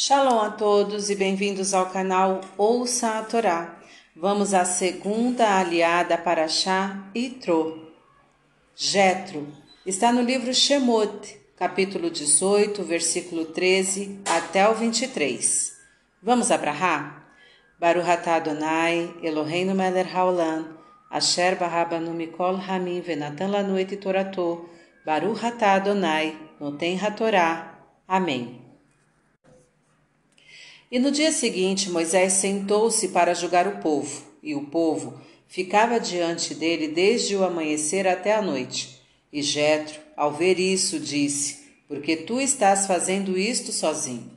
Shalom a todos e bem-vindos ao canal Ouça a Torá. Vamos à segunda aliada para Chá e Tro. Jetro está no livro Shemot, capítulo 18, versículo 13 até o 23. Vamos abrahar? Baruch atah Adonai, Eloheinu melech haolam, asher barabanu mikol hamim venatan lanu et torato, Baruch atah Adonai, noten hatorá. Amém. E no dia seguinte Moisés sentou-se para julgar o povo, e o povo ficava diante dele desde o amanhecer até a noite. E Jetro, ao ver isso, disse: Porque tu estás fazendo isto sozinho?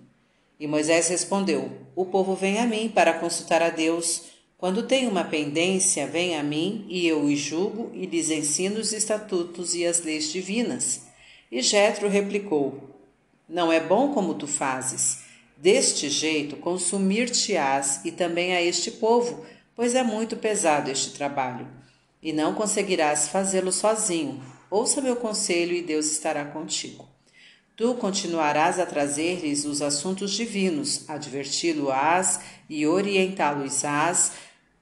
E Moisés respondeu: O povo vem a mim para consultar a Deus. Quando tem uma pendência, vem a mim, e eu os julgo e lhes ensino os estatutos e as leis divinas. E Jetro replicou: Não é bom como tu fazes. Deste jeito, consumir-te-ás e também a este povo, pois é muito pesado este trabalho. E não conseguirás fazê-lo sozinho. Ouça meu conselho e Deus estará contigo. Tu continuarás a trazer-lhes os assuntos divinos, adverti-lo-ás e orientá-los-ás.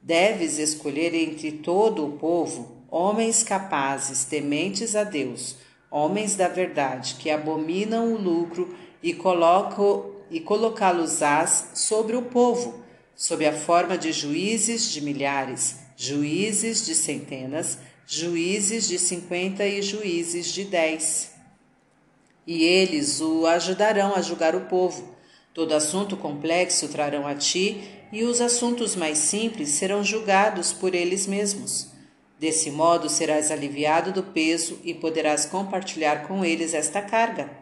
Deves escolher entre todo o povo homens capazes, tementes a Deus, homens da verdade, que abominam o lucro e colocam e colocá-los-ás sobre o povo, sob a forma de juízes de milhares, juízes de centenas, juízes de cinquenta e juízes de dez. E eles o ajudarão a julgar o povo. Todo assunto complexo trarão a ti, e os assuntos mais simples serão julgados por eles mesmos. Desse modo serás aliviado do peso e poderás compartilhar com eles esta carga.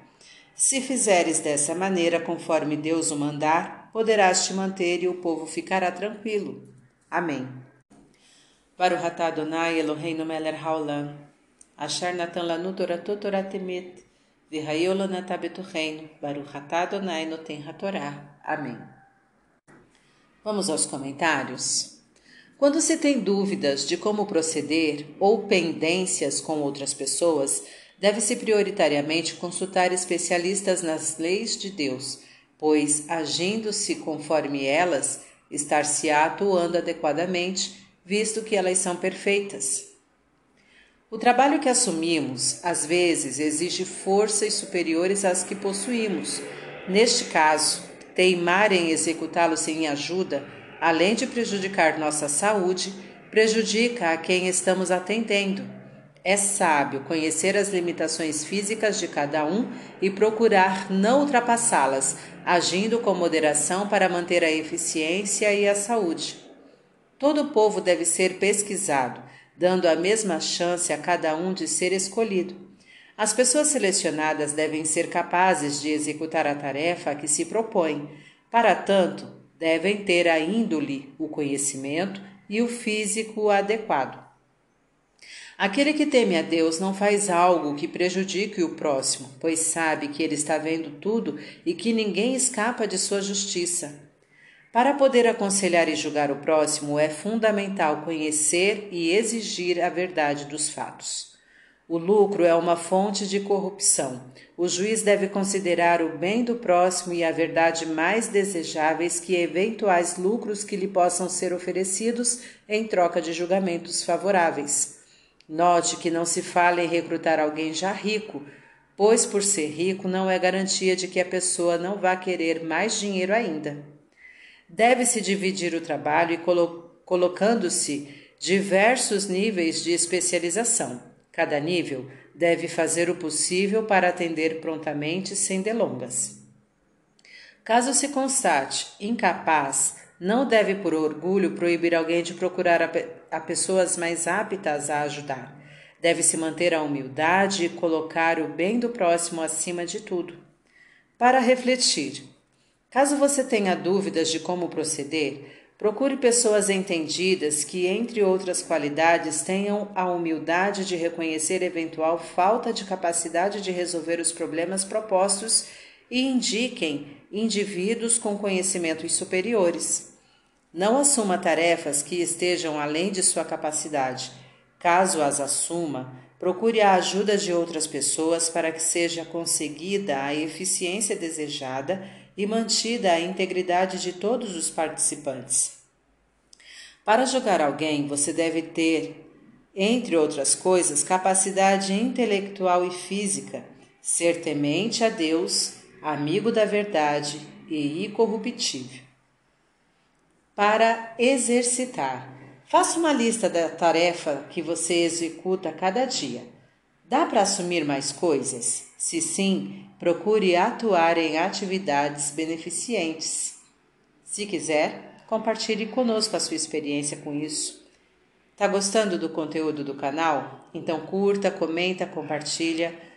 Se fizeres dessa maneira, conforme Deus o mandar, poderás te manter e o povo ficará tranquilo. Amém. Baruch Adonai Eloheinu melech haolam, asher natan lanu toratu torah temet, v'hayu lanatah betucheinu, Baruch Adonai noten hatorá. Amém. Vamos aos comentários. Quando se tem dúvidas de como proceder ou pendências com outras pessoas, deve-se prioritariamente consultar especialistas nas leis de Deus, pois, agindo-se conforme elas, estar-se atuando adequadamente, visto que elas são perfeitas. O trabalho que assumimos, às vezes, exige forças superiores às que possuímos. Neste caso, teimar em executá-lo sem ajuda, além de prejudicar nossa saúde, prejudica a quem estamos atendendo é sábio conhecer as limitações físicas de cada um e procurar não ultrapassá-las, agindo com moderação para manter a eficiência e a saúde. Todo o povo deve ser pesquisado, dando a mesma chance a cada um de ser escolhido. As pessoas selecionadas devem ser capazes de executar a tarefa que se propõem. Para tanto, devem ter a índole, o conhecimento e o físico adequado. Aquele que teme a Deus não faz algo que prejudique o próximo, pois sabe que ele está vendo tudo e que ninguém escapa de sua justiça. Para poder aconselhar e julgar o próximo, é fundamental conhecer e exigir a verdade dos fatos. O lucro é uma fonte de corrupção. O juiz deve considerar o bem do próximo e a verdade mais desejáveis que eventuais lucros que lhe possam ser oferecidos em troca de julgamentos favoráveis. Note que não se fala em recrutar alguém já rico, pois por ser rico não é garantia de que a pessoa não vá querer mais dinheiro ainda. Deve-se dividir o trabalho e colo colocando-se diversos níveis de especialização. Cada nível deve fazer o possível para atender prontamente sem delongas. Caso se constate incapaz não deve, por orgulho, proibir alguém de procurar a, a pessoas mais aptas a ajudar. Deve-se manter a humildade e colocar o bem do próximo acima de tudo. Para refletir. Caso você tenha dúvidas de como proceder, procure pessoas entendidas que, entre outras qualidades, tenham a humildade de reconhecer eventual falta de capacidade de resolver os problemas propostos e indiquem indivíduos com conhecimentos superiores. Não assuma tarefas que estejam além de sua capacidade. Caso as assuma, Procure a ajuda de outras pessoas para que seja conseguida a eficiência desejada e mantida a integridade de todos os participantes. Para julgar alguém, você deve ter, entre outras coisas, capacidade intelectual e física, ser temente a Deus, amigo da verdade e incorruptível. Para exercitar, faça uma lista da tarefa que você executa cada dia. Dá para assumir mais coisas? Se sim, procure atuar em atividades beneficentes. Se quiser, compartilhe conosco a sua experiência com isso. Tá gostando do conteúdo do canal? Então curta, comenta, compartilha.